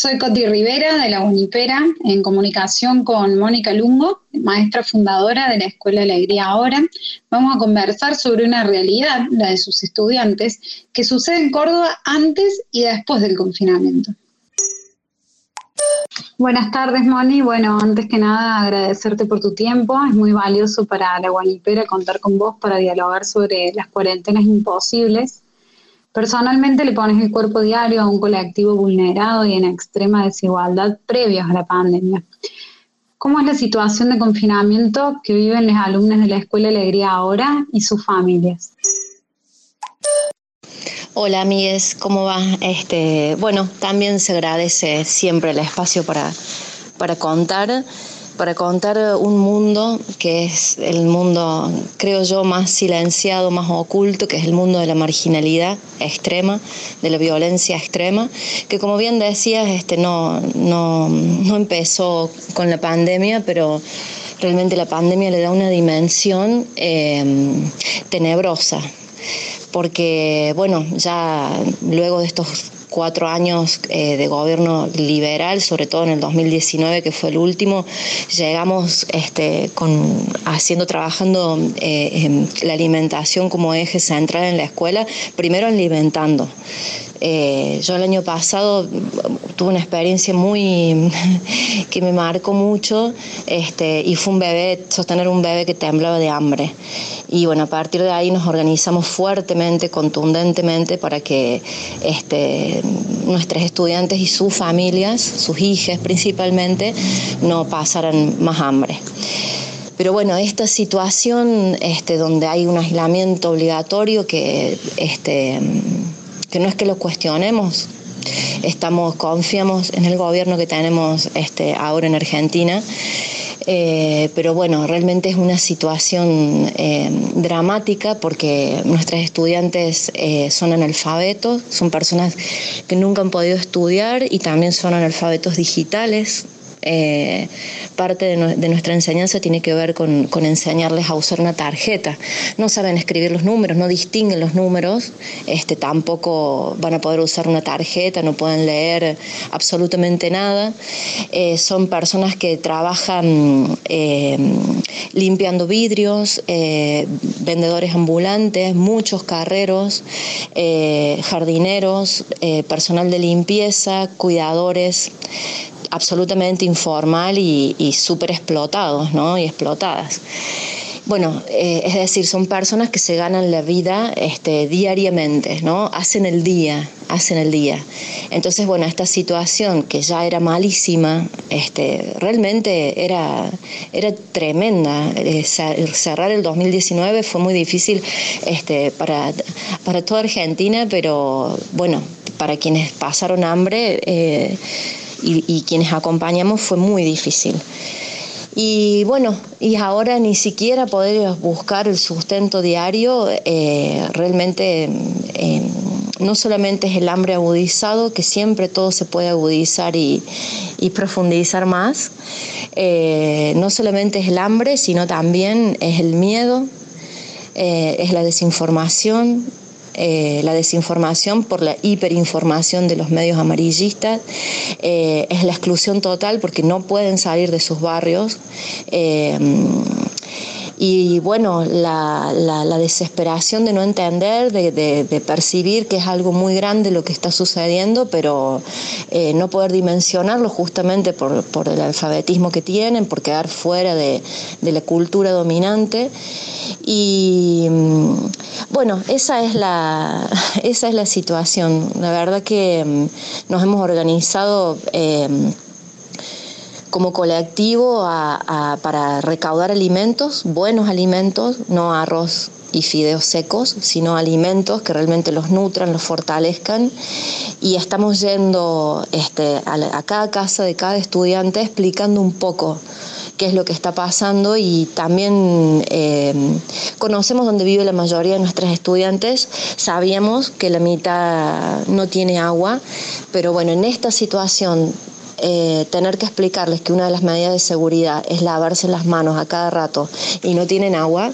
Soy Coti Rivera de la Unipera, en comunicación con Mónica Lungo, maestra fundadora de la Escuela Alegría Ahora. Vamos a conversar sobre una realidad, la de sus estudiantes, que sucede en Córdoba antes y después del confinamiento. Buenas tardes, Moni. Bueno, antes que nada, agradecerte por tu tiempo. Es muy valioso para la Guanipera contar con vos para dialogar sobre las cuarentenas imposibles Personalmente le pones el cuerpo diario a un colectivo vulnerado y en extrema desigualdad previos a la pandemia. ¿Cómo es la situación de confinamiento que viven los alumnos de la Escuela Alegría ahora y sus familias? Hola amigues, ¿cómo va? Este, bueno, también se agradece siempre el espacio para, para contar para contar un mundo que es el mundo, creo yo, más silenciado, más oculto, que es el mundo de la marginalidad extrema, de la violencia extrema, que como bien decías, este, no, no, empezó con la pandemia, pero realmente la pandemia le da una dimensión em, tenebrosa, porque bueno, ya luego de estos cuatro años eh, de gobierno liberal, sobre todo en el 2019, que fue el último, llegamos este, con, haciendo, trabajando eh, la alimentación como eje central en la escuela, primero alimentando. Eh, yo el año pasado tuve una experiencia muy que me marcó mucho este, y fue un bebé, sostener un bebé que temblaba de hambre. Y bueno, a partir de ahí nos organizamos fuertemente, contundentemente para que este, nuestros estudiantes y sus familias, sus hijas principalmente, no pasaran más hambre. Pero bueno, esta situación este, donde hay un aislamiento obligatorio que, este, que no es que lo cuestionemos, estamos, confiamos en el gobierno que tenemos este, ahora en Argentina eh, pero bueno, realmente es una situación eh, dramática porque nuestros estudiantes eh, son analfabetos, son personas que nunca han podido estudiar y también son analfabetos digitales, eh, parte de, nuestra enseñanza tiene que ver con, enseñarles a usar una tarjeta. No saben escribir los números, no distinguen los números, este, tampoco van a poder usar una tarjeta, no pueden leer absolutamente nada. Eh, son personas que trabajan eh, limpiando vidrios, vendedores ambulantes, muchos carreros, jardineros, personal de limpieza, cuidadores absolutamente informal y, súper explotados ¿no? y explotadas. Bueno, eh, es decir, son personas que se ganan la vida este, diariamente, ¿no? Hacen el día, hacen el día. Entonces, bueno, esta situación que ya era malísima, este, realmente era, era tremenda. Eh, cerrar el 2019 fue muy difícil este, para, para toda Argentina, pero bueno, para quienes pasaron hambre. Eh, y, quienes acompañamos fue muy difícil. Y bueno, y ahora ni siquiera poder buscar el sustento diario, eh, realmente eh, no solamente es el hambre agudizado, que siempre todo se puede agudizar y, profundizar más, eh, no solamente es el hambre, sino también es el miedo, es la desinformación, eh, la desinformación por la hiperinformación de los medios amarillistas, eh, es la exclusión total porque no pueden salir de sus barrios. Eh, y bueno, la, desesperación de no entender, de, percibir que es algo muy grande lo que está sucediendo, pero no poder dimensionarlo justamente por, el alfabetismo que tienen, por quedar fuera de, de la cultura dominante. Y mm, bueno, esa es la, esa es la situación. La verdad que mm, nos hemos organizado em, como colectivo para recaudar alimentos, buenos alimentos, no arroz y fideos secos, sino alimentos que realmente los nutran, los fortalezcan. Y estamos yendo este, a cada casa de cada estudiante explicando un poco qué es lo que está pasando y también eh, conocemos dónde vive la mayoría de nuestros estudiantes, sabíamos que la mitad no tiene agua, pero bueno, en esta situación eh, tener que explicarles que una de las medidas de seguridad es lavarse las manos a cada rato y no tienen agua,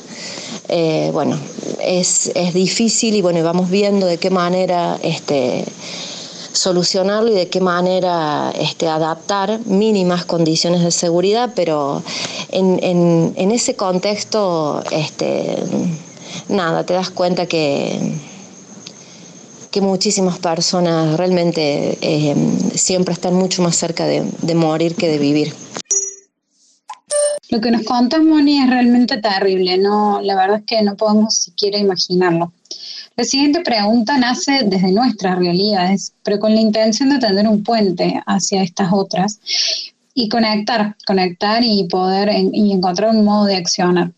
eh, bueno, es, es, difícil y bueno, vamos viendo de qué manera este, solucionarlo y de qué manera este, adaptar mínimas condiciones de seguridad, pero en, ese contexto, este, nada, te das cuenta que que muchísimas personas realmente eh, siempre están mucho más cerca de, morir que de vivir. Lo que nos contás, Moni, es realmente terrible, ¿no? La verdad es que no podemos siquiera imaginarlo. La siguiente pregunta nace desde nuestras realidades, pero con la intención de tender un puente hacia estas otras y conectar, conectar y poder y encontrar un modo de accionar.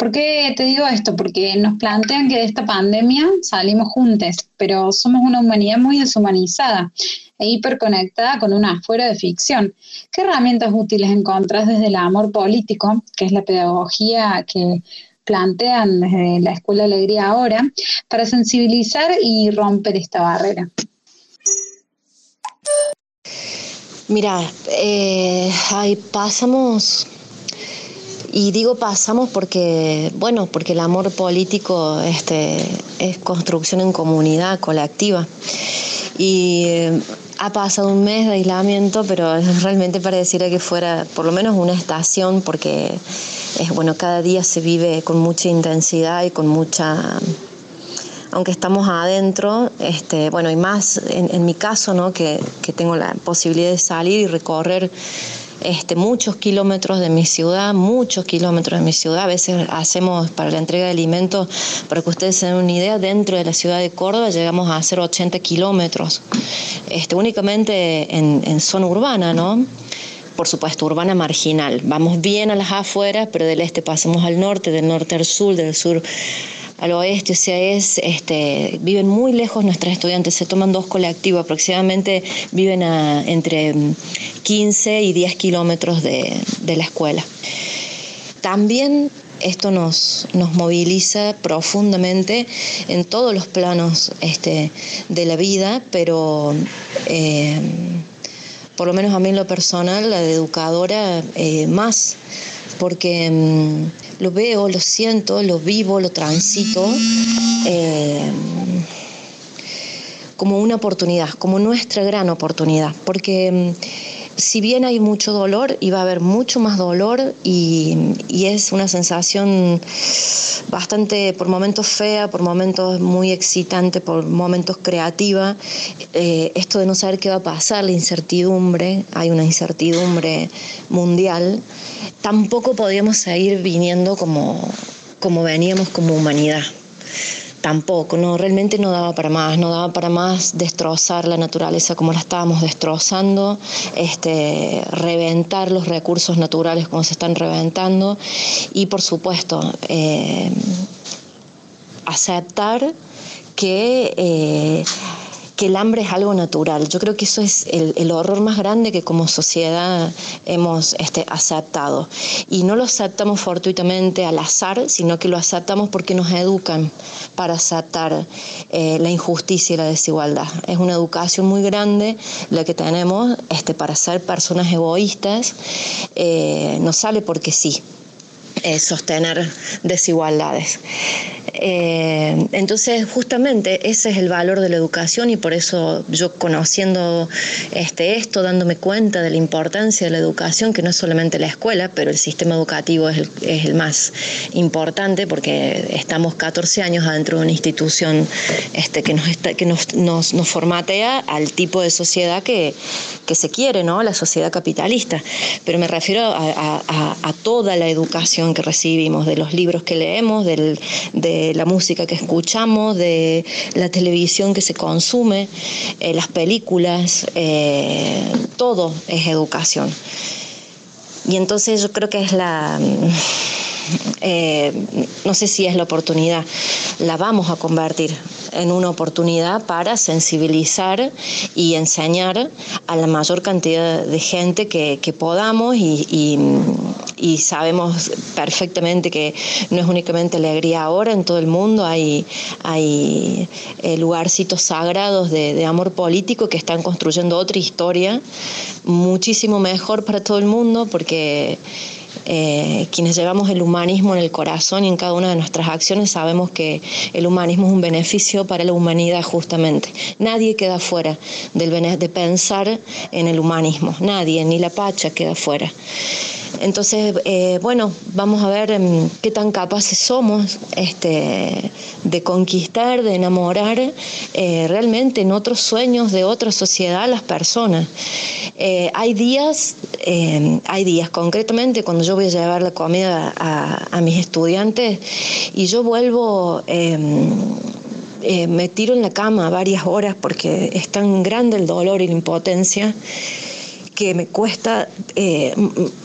¿Por qué te digo esto? Porque nos plantean que de esta pandemia salimos juntos, pero somos una humanidad muy deshumanizada e hiperconectada con una afuera de ficción. ¿Qué herramientas útiles encontrás desde el amor político, que es la pedagogía que plantean desde la Escuela Alegría ahora, para sensibilizar y romper esta barrera? Mira, eh, pasamos y digo pasamos porque, bueno, porque el amor político este, es construcción en comunidad, colectiva. Y eh, ha pasado un mes de aislamiento, pero realmente pareciera que fuera por lo menos una estación, porque es bueno, cada día se vive con mucha intensidad y con mucha aunque estamos adentro, este, bueno, y más en, mi caso, ¿no? que, que tengo la posibilidad de salir y recorrer este, muchos kilómetros de mi ciudad, muchos kilómetros de mi ciudad. A veces hacemos para la entrega de alimentos, para que ustedes se den una idea, dentro de la ciudad de Córdoba llegamos a hacer 80 kilómetros, este, únicamente en, en zona urbana, ¿no? por supuesto, urbana marginal. Vamos bien a las afueras, pero del este pasamos al norte, del norte al sur, del sur al oeste, o sea, es, este, viven muy lejos nuestros estudiantes, se toman dos colectivos, aproximadamente viven a entre 15 y 10 kilómetros de, la escuela. También esto nos, nos, moviliza profundamente en todos los planos este, de la vida, pero eh, por lo menos a mí en lo personal, la de educadora, eh, más, porque mm, lo veo, lo siento, lo vivo, lo transito eh, como una oportunidad, como nuestra gran oportunidad, porque mm, si bien hay mucho dolor, y va a haber mucho más dolor y, es una sensación bastante, por momentos fea, por momentos muy excitante, por momentos creativa, eh, esto de no saber qué va a pasar, la incertidumbre, hay una incertidumbre mundial, tampoco podíamos seguir viniendo como, como veníamos como humanidad tampoco, no, realmente no daba para más, no daba para más destrozar la naturaleza como la estábamos destrozando, este, reventar los recursos naturales como se están reventando y por supuesto eh, aceptar que eh, que el hambre es algo natural. Yo creo que eso es el, horror más grande que como sociedad hemos este, aceptado. Y no lo aceptamos fortuitamente al azar, sino que lo aceptamos porque nos educan para aceptar eh, la injusticia y la desigualdad. Es una educación muy grande la que tenemos este, para ser personas egoístas. Eh, no sale porque sí. Eh, sostener desigualdades. Eh, entonces, justamente ese es el valor de la educación y por eso yo conociendo este, esto, dándome cuenta de la importancia de la educación, que no es solamente la escuela, pero el sistema educativo es el, más importante porque estamos 14 años adentro de una institución este, que, nos, que nos, nos, formatea al tipo de sociedad que, que, se quiere, ¿no? la sociedad capitalista. Pero me refiero a, a toda la educación que recibimos, de los libros que leemos, de la música que escuchamos, de la televisión que se consume, eh, las películas, eh, todo es educación. Y entonces yo creo que es la, eh, no sé si es la oportunidad, la vamos a convertir en una oportunidad para sensibilizar y enseñar a la mayor cantidad de gente que, podamos y, sabemos perfectamente que no es únicamente alegría ahora en todo el mundo, hay, hay eh, lugarcitos sagrados de, de amor político que están construyendo otra historia muchísimo mejor para todo el mundo porque Eh, quienes llevamos el humanismo en el corazón y en cada una de nuestras acciones sabemos que el humanismo es un beneficio para la humanidad justamente. Nadie queda fuera del de pensar en el humanismo, nadie, ni la pacha queda fuera. Entonces, eh, bueno, vamos a ver em, qué tan capaces somos este, de conquistar, de enamorar eh, realmente en otros sueños de otra sociedad a las personas. Eh, hay días, em, hay días, concretamente cuando yo voy a llevar la comida a, mis estudiantes y yo vuelvo... Em, me tiro en la cama varias horas porque es tan grande el dolor y la impotencia que me cuesta, eh,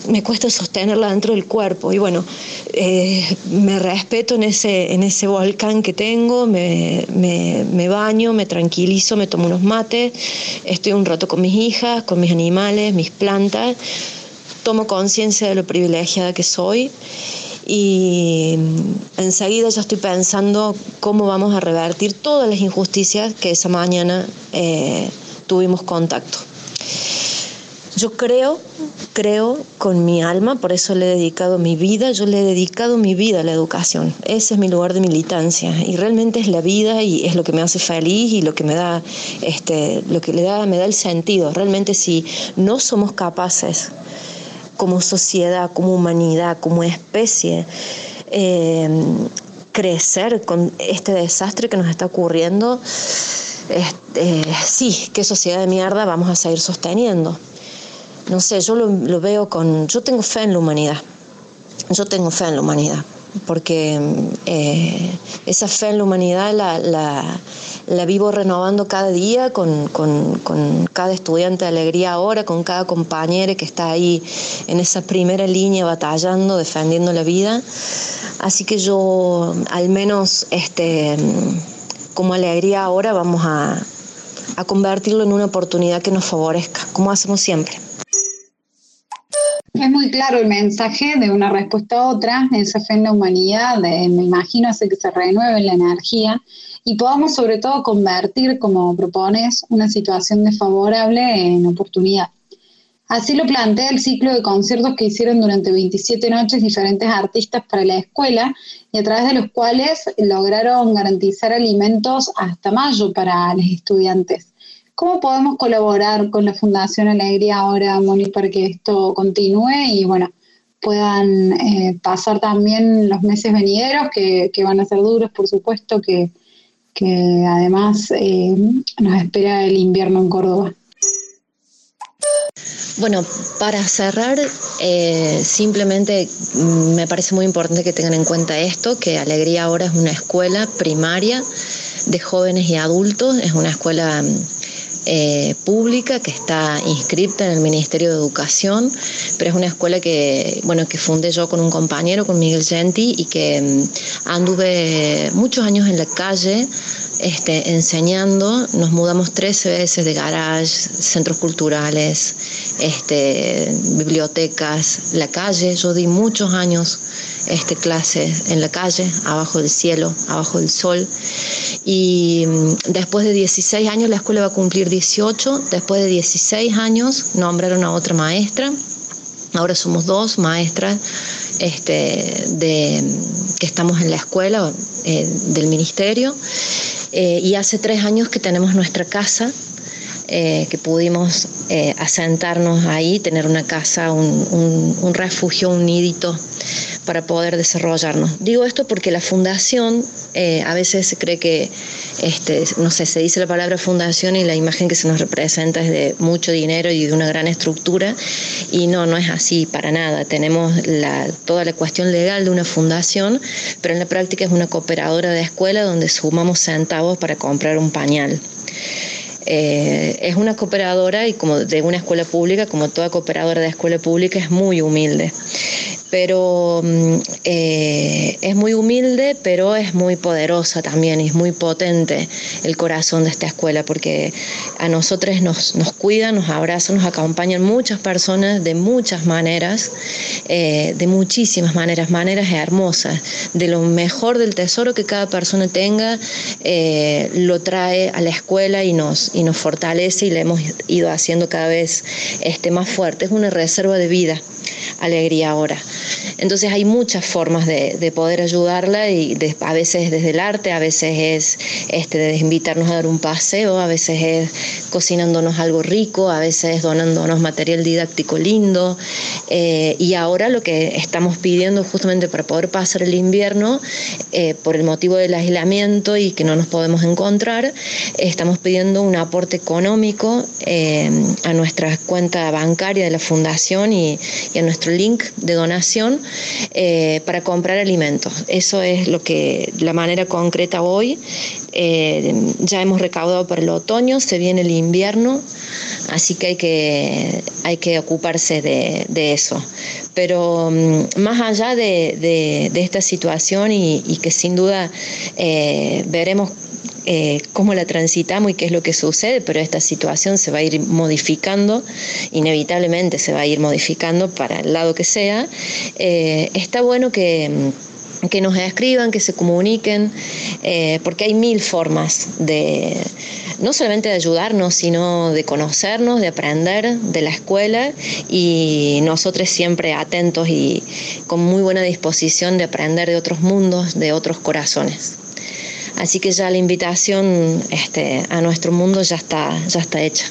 me cuesta sostenerla dentro del cuerpo. Y bueno, eh, me respeto en ese, en ese volcán que tengo, me, me, baño, me tranquilizo, me tomo unos mates, estoy un rato con mis hijas, con mis animales, mis plantas, tomo conciencia de lo privilegiada que soy y enseguida ya estoy pensando cómo vamos a revertir todas las injusticias que esa mañana eh, tuvimos contacto. Yo creo, creo con mi alma, por eso le he dedicado mi vida, yo le he dedicado mi vida a la educación. Ese es mi lugar de militancia y realmente es la vida y es lo que me hace feliz y lo que me da, este, lo que le da, me da el sentido. Realmente si no somos capaces como sociedad, como humanidad, como especie, eh, crecer con este desastre que nos está ocurriendo, este, sí, qué sociedad de mierda vamos a seguir sosteniendo no sé, yo lo, veo con, yo tengo fe en la humanidad, yo tengo fe en la humanidad, porque eh, esa fe en la humanidad la, vivo renovando cada día con, cada estudiante de alegría ahora, con cada compañero que está ahí en esa primera línea batallando, defendiendo la vida. Así que yo al menos este, como alegría ahora vamos a, a convertirlo en una oportunidad que nos favorezca, como hacemos siempre. Claro el mensaje de una respuesta a otra, esa fe en la humanidad, me imagino, hace que se renueve la energía y podamos sobre todo convertir, como propones, una situación desfavorable en oportunidad. Así lo plantea el ciclo de conciertos que hicieron durante 27 noches diferentes artistas para la escuela y a través de los cuales lograron garantizar alimentos hasta mayo para los estudiantes. ¿Cómo podemos colaborar con la Fundación Alegría ahora, Moni, para que esto continúe y bueno, puedan eh, pasar también los meses venideros, que, van a ser duros, por supuesto, que, además eh, nos espera el invierno en Córdoba? Bueno, para cerrar, eh, simplemente mm, me parece muy importante que tengan en cuenta esto, que Alegría ahora es una escuela primaria de jóvenes y adultos, es una escuela mm, eh, pública que está inscrita en el Ministerio de Educación, pero es una escuela que, bueno, que fundé yo con un compañero, con Miguel Genti, y que mm, anduve muchos años en la calle este, enseñando. Nos mudamos 13 veces de garage, centros culturales, este, bibliotecas, la calle. Yo di muchos años este, clases en la calle, abajo del cielo, abajo del sol. Y mm, después de 16 años, la escuela va a cumplir 18. Después de 16 años, nombraron a otra maestra. Ahora somos dos maestras este, de, que estamos en la escuela eh, del ministerio. Eh, y hace tres años que tenemos nuestra casa, eh, que pudimos eh, asentarnos ahí, tener una casa, un, refugio, un nidito para poder desarrollarnos. Digo esto porque la fundación, a veces se cree que, este, no sé, se dice la palabra fundación y la imagen que se nos representa es de mucho dinero y de una gran estructura, y no, no es así para nada. Tenemos toda la cuestión legal de una fundación, pero en la práctica es una cooperadora de escuela donde sumamos centavos para comprar un pañal. Eh, es una cooperadora y como de una escuela pública, como toda cooperadora de escuela pública, es muy humilde pero mm, eh, es muy humilde, pero es muy poderosa también, y es muy potente el corazón de esta escuela, porque a nosotros nos, nos cuidan, nos abrazan, nos acompañan muchas personas de muchas maneras, eh, de muchísimas maneras, maneras hermosas, de lo mejor del tesoro que cada persona tenga, eh, lo trae a la escuela y nos, y nos fortalece y le hemos ido haciendo cada vez este, más fuerte, es una reserva de vida alegría ahora. Entonces hay muchas formas de, poder ayudarla y a veces desde el arte, a veces es este, de invitarnos a dar un paseo, a veces es cocinándonos algo rico, a veces es donándonos material didáctico lindo. Eh, y ahora lo que estamos pidiendo justamente para poder pasar el invierno, eh, por el motivo del aislamiento y que no nos podemos encontrar, estamos pidiendo un aporte económico eh, a nuestra cuenta bancaria de la fundación y, y a nuestro link de donación para comprar alimentos. Eso es lo que la manera concreta hoy. Eh, ya hemos recaudado para el otoño, se viene el invierno, así que hay que, hay que ocuparse de, eso. Pero mm, más allá de, esta situación y, que sin duda eh, veremos eh, cómo la transitamos y qué es lo que sucede, pero esta situación se va a ir modificando, inevitablemente se va a ir modificando para el lado que sea. Está bueno que que nos escriban, que se comuniquen, eh, porque hay mil formas de, no solamente de ayudarnos, sino de conocernos, de aprender de la escuela y nosotros siempre atentos y con muy buena disposición de aprender de otros mundos, de otros corazones. Así que ya la invitación este, a nuestro mundo ya está, ya está hecha.